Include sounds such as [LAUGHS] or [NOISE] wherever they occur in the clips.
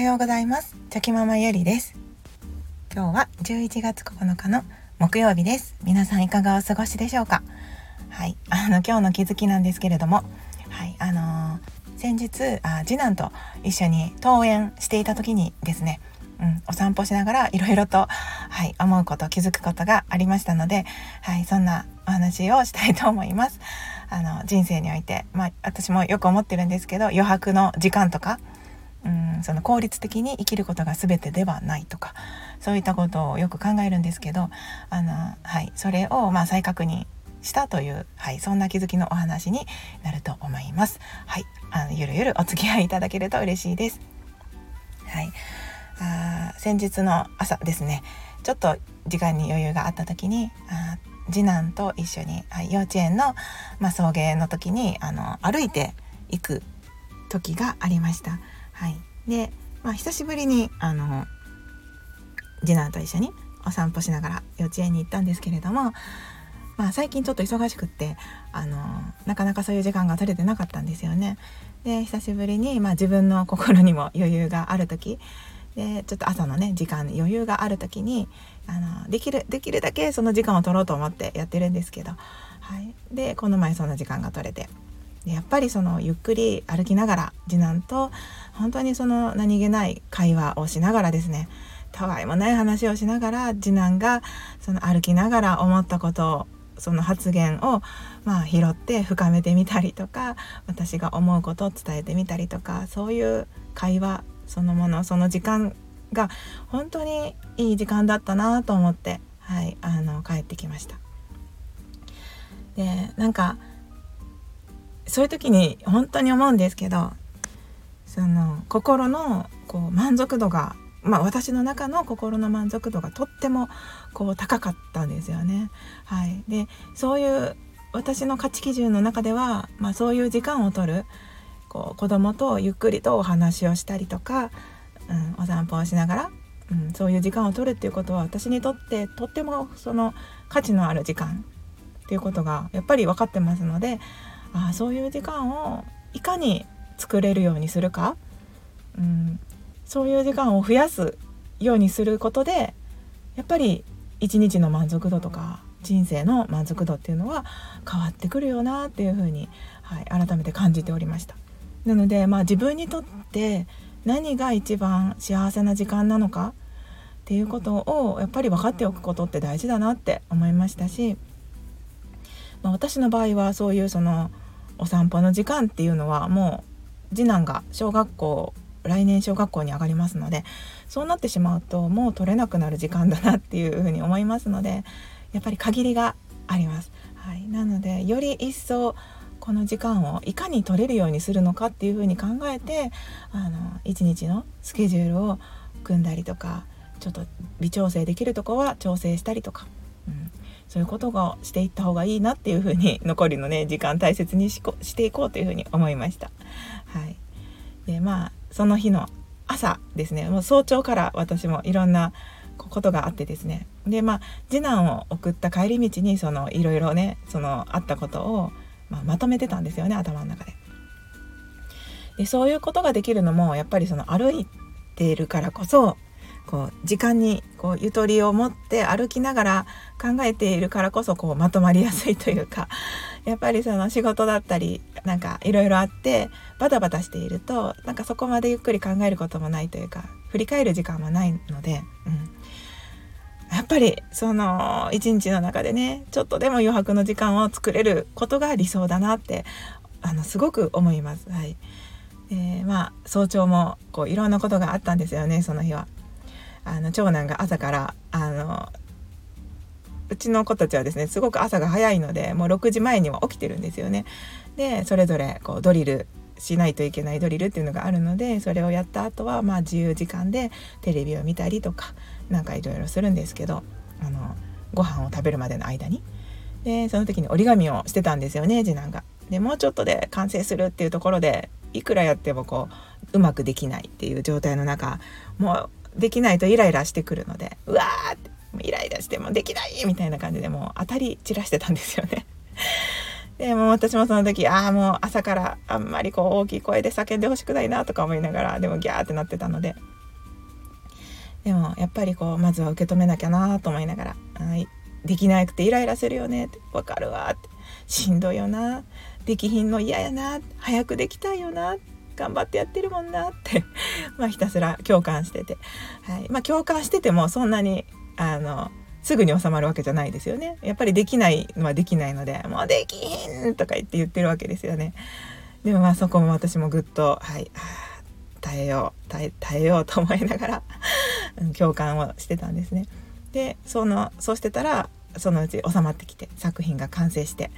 はようございます。チョキママゆりです。今日は11月9日の木曜日です。皆さんいかがお過ごしでしょうか？はい。あの今日の気づきなんですけれどもはい。あのー、先日あ次男と一緒に登園していた時にですねうん、お散歩しながらいろいろと、はい、思うこと気づくことがありましたので、はい、そんなお話をしたいと思います。あの人生において、まあ、私もよく思ってるんですけど余白の時間とか、うん、その効率的に生きることが全てではないとかそういったことをよく考えるんですけどあの、はい、それをまあ再確認したという、はい、そんな気づきのお話になると思います。はい、あのゆるゆるお付き合いいただけると嬉しいです。はい、あ先日の朝ですねちょっと時間に余裕があった時にあ次男と一緒に、はい、幼稚園の、まあ、送迎の時にあの歩いて行く時がありました。はい、で、まあ、久しぶりにあの次男と一緒にお散歩しながら幼稚園に行ったんですけれども、まあ、最近ちょっと忙しくってあのなかなかそういう時間が取れてなかったんですよね。で久しぶりに、まあ、自分の心にも余裕がある時でちょっと朝のね時間余裕がある時にあのできるできるだけその時間を取ろうと思ってやってるんですけど、はい、でこの前その時間が取れてでやっぱりそのゆっくり歩きながら次男と本当にその何気ない会話をしながらですねたわいもない話をしながら次男がその歩きながら思ったことをその発言をまあ拾って深めてみたりとか私が思うことを伝えてみたりとかそういう会話そのものその時間が本当にいい時間だったなと思って、はい、あの帰ってきました。でなんかそういう時に本当に思うんですけどその心のこう満足度がまあ、私の中の心の満足度がとってもこう高かったんですよね。はい、でそういう私の価値基準の中では、まあ、そういう時間を取るこう子供とゆっくりとお話をしたりとか、うん、お散歩をしながら、うん、そういう時間を取るっていうことは私にとってとってもその価値のある時間っていうことがやっぱり分かってますのであそういう時間をいかに作れるようにするか、うん、そういう時間を増やすようにすることでやっぱり一日の満足度とか人生の満足度っていうのは変わってくるよなっていうふうに、はい、改めて感じておりました。なのでまあ自分にとって何が一番幸せな時間なのかっていうことをやっぱり分かっておくことって大事だなって思いましたし、まあ、私の場合はそういうそのお散歩の時間っていうのはもう次男が小学校来年小学校に上がりますのでそうなってしまうともう取れなくなる時間だなっていうふうに思いますのでやっぱり限りがあります。はい、なのでより一層この時間をいかに取れるようにするのかっていうふうに考えてあの一日のスケジュールを組んだりとかちょっと微調整できるとこは調整したりとか、うん、そういうことがしていった方がいいなっていうふうに残りのね [LAUGHS] 時間大切にししていこうというふうに思いました。はい、でまあその日の朝ですねもう早朝から私もいろんなことがあってですねでまあ次男を送った帰り道にそのいろいろねそのあったことをまあ、まとめてたんですよね頭の中で。でそういうことができるのもやっぱりその歩いているからこそこう時間にこうゆとりを持って歩きながら考えているからこそこうまとまりやすいというか [LAUGHS] やっぱりその仕事だったりなんかいろいろあってバタバタしているとなんかそこまでゆっくり考えることもないというか振り返る時間もないので、うん、やっぱりその一日の中でねちょっとでも余白の時間を作れることが理想だなってあのすごく思います。はいえー、まあ早朝もこういろんなことがあったんですよねその日は。あの長男が朝からあのうちの子たちはですねすごく朝が早いのでもう6時前には起きてるんですよね。でそれぞれこうドリルしないといけないドリルっていうのがあるのでそれをやった後はまあ自由時間でテレビを見たりとかなんかいろいろするんですけどあのご飯を食べるまでの間にでその時に折り紙をしてたんですよね次男が。でもうちょっとで完成するっていうところでいくらやってもこううまくできないっていう状態の中もうできないとイライラしてくるのでうわーってイライラしてもできないみたいな感じでもう当たり散らしてたんですよね。[LAUGHS] でも私もその時ああもう朝からあんまりこう大きい声で叫んでほしくないなとか思いながらでもギャーってなってたので。でもやっぱりこうまずは受け止めなきゃなと思いながら「はい。できなくてイライラするよね」って「分かるわ」って「しんどいよな」「できひんの嫌やな」「早くできたいよな」頑張ってやってるもんなって [LAUGHS] まあひたすら共感してて、はい。まあ、共感しててもそんなにあのすぐに収まるわけじゃないですよね。やっぱりできないのはできないので「もうできん!」とか言って言ってるわけですよね。でもまあそこも私もぐっとはい耐えよう耐え耐えようと思いながら共感をしてたんですね。でそのそうしてたらそのうち収まってきて作品が完成して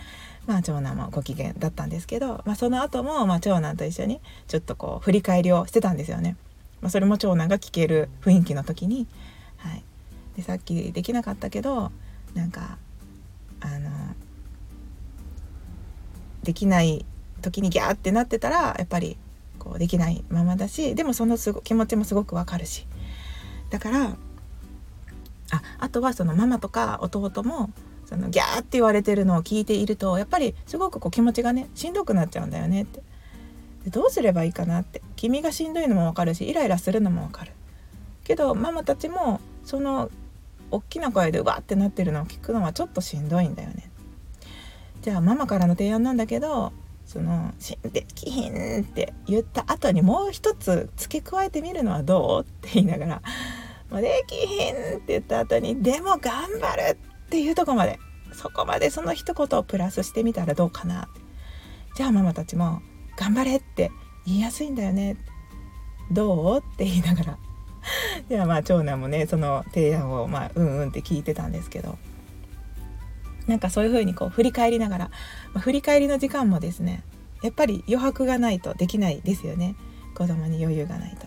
まあ長男もご機嫌だったんですけど、まあ、その後もまあ長男と一緒にちょっとこう振り返りをしてたんですよね。まあ、それも長男が聞ける雰囲気の時に、はい、でさっきできなかったけどなんかあのできない時にギャーってなってたらやっぱりこうできないままだしでもそのすご気持ちもすごくわかるしだからああとはそのママとか弟もそのギャーって言われてるのを聞いているとやっぱりすごくこう気持ちがねしんどくなっちゃうんだよねって。でどうすればいいかなって。君がしんどいのもわかるしイライラするのもわかる。けどママたちもその大きな声でうわってなってるのを聞くのはちょっとしんどいんだよね。じゃあママからの提案なんだけどその「死んできひん」って言った後にもう一つ付け加えてみるのはどう？って言いながら「もうできひん」って言った後に「でも頑張る」っていうとこまでそこまでその一言をプラスしてみたらどうかなじゃあママたちも「頑張れ」って言いやすいんだよねどう？って言いながら。[LAUGHS] ではまあ長男もねその提案をまあうんうんって聞いてたんですけど。なんかそういう風にこう振り返りながら、まあ、振り返りの時間もですねやっぱり余白がないとできないですよね。子供に余裕がないと。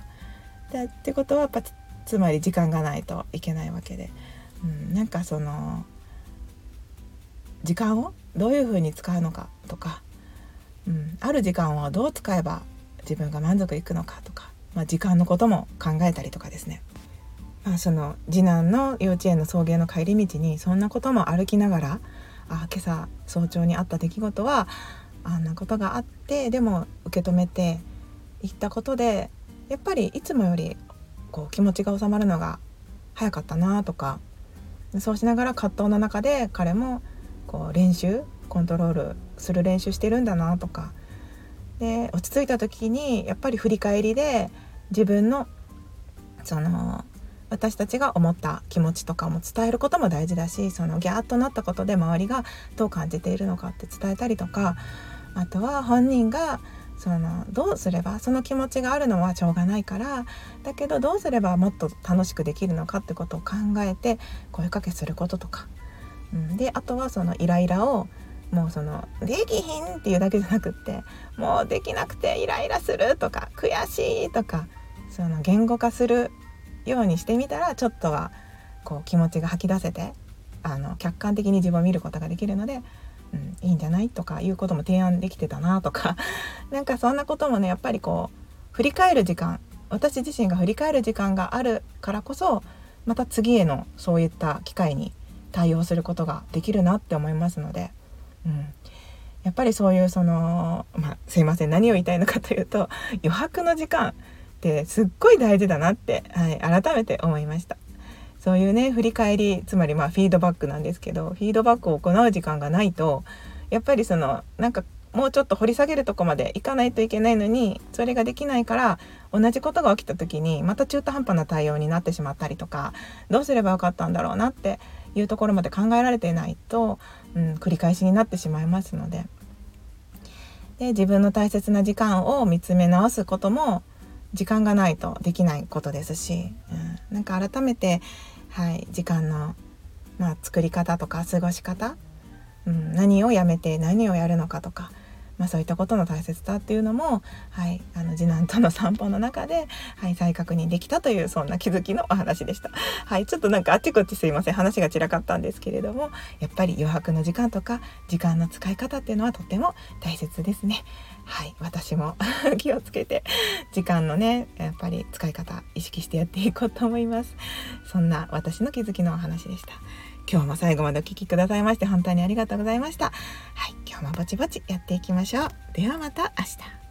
だってことはやっぱつまり時間がないといけないわけで、うん、なんかその時間をどういうふうに使うのかとか、うん、ある時間をどう使えば自分が満足いくのかとか、まあ、時間のことも考えたりとかですね、まあ、その次男の幼稚園の送迎の帰り道にそんなことも歩きながらあ今朝早朝にあった出来事はあんなことがあってでも受け止めていったことでやっぱりいつもよりこう気持ちが収まるのが早かったなとか。そうしながら葛藤の中で彼もこう練習コントロールする練習してるんだなとか。で落ち着いた時にやっぱり振り返りで自分のその私たちが思った気持ちとかも伝えることも大事だしそのギャーッとなったことで周りがどう感じているのかって伝えたりとか。あとは本人がそのどうすればその気持ちがあるのはしょうがないからだけどどうすればもっと楽しくできるのかってことを考えて声かけすることとか。うん、であとはそのイライラをもうその「できひん」っていうだけじゃなくって「もうできなくてイライラする」とか「悔しい」とかその言語化するようにしてみたらちょっとはこう気持ちが吐き出せてあの客観的に自分を見ることができるので、うん、いいんじゃない？とかいうことも提案できてたなとか。[LAUGHS] なんかそんなこともねやっぱりこう振り返る時間。私自身が振り返る時間があるからこそまた次へのそういった機会に対応することができるなって思いますので、うん、やっぱりそういうその、まあ、すいません。何を言いたいのかというと余白の時間ってすっごい大事だなって、はい、改めて思いました。そういうね振り返りつまりまあフィードバックなんですけどフィードバックを行う時間がないとやっぱりそのなんかもうちょっと掘り下げるとこまでいかないといけないのにそれができないから同じことが起きた時にまた中途半端な対応になってしまったりとかどうすればよかったんだろうなっていうところまで考えられていないと、うん、繰り返しになってしまいますので。で自分の大切な時間を見つめ直すことも時間がないとできないことですし、うん、なんか改めて、はい、時間の、まあ、作り方とか過ごし方、うん、何をやめて何をやるのかとか。まあ、そういったことの大切さっていうのも、はい、あの次男との散歩の中で、はい、再確認できたというそんな気づきのお話でした。はい、ちょっとなんかあっちこっちすいません話が散らかったんですけれどもやっぱり余白の時間とか時間の使い方っていうのはとても大切ですね。はい私も [LAUGHS] 気をつけて時間のねやっぱり使い方意識してやっていこうと思います。そんな私の気づきのお話でした。今日も最後までお聴きくださいまして本当にありがとうございました。はい今日もぼちぼちやっていきましょう。ではまた明日。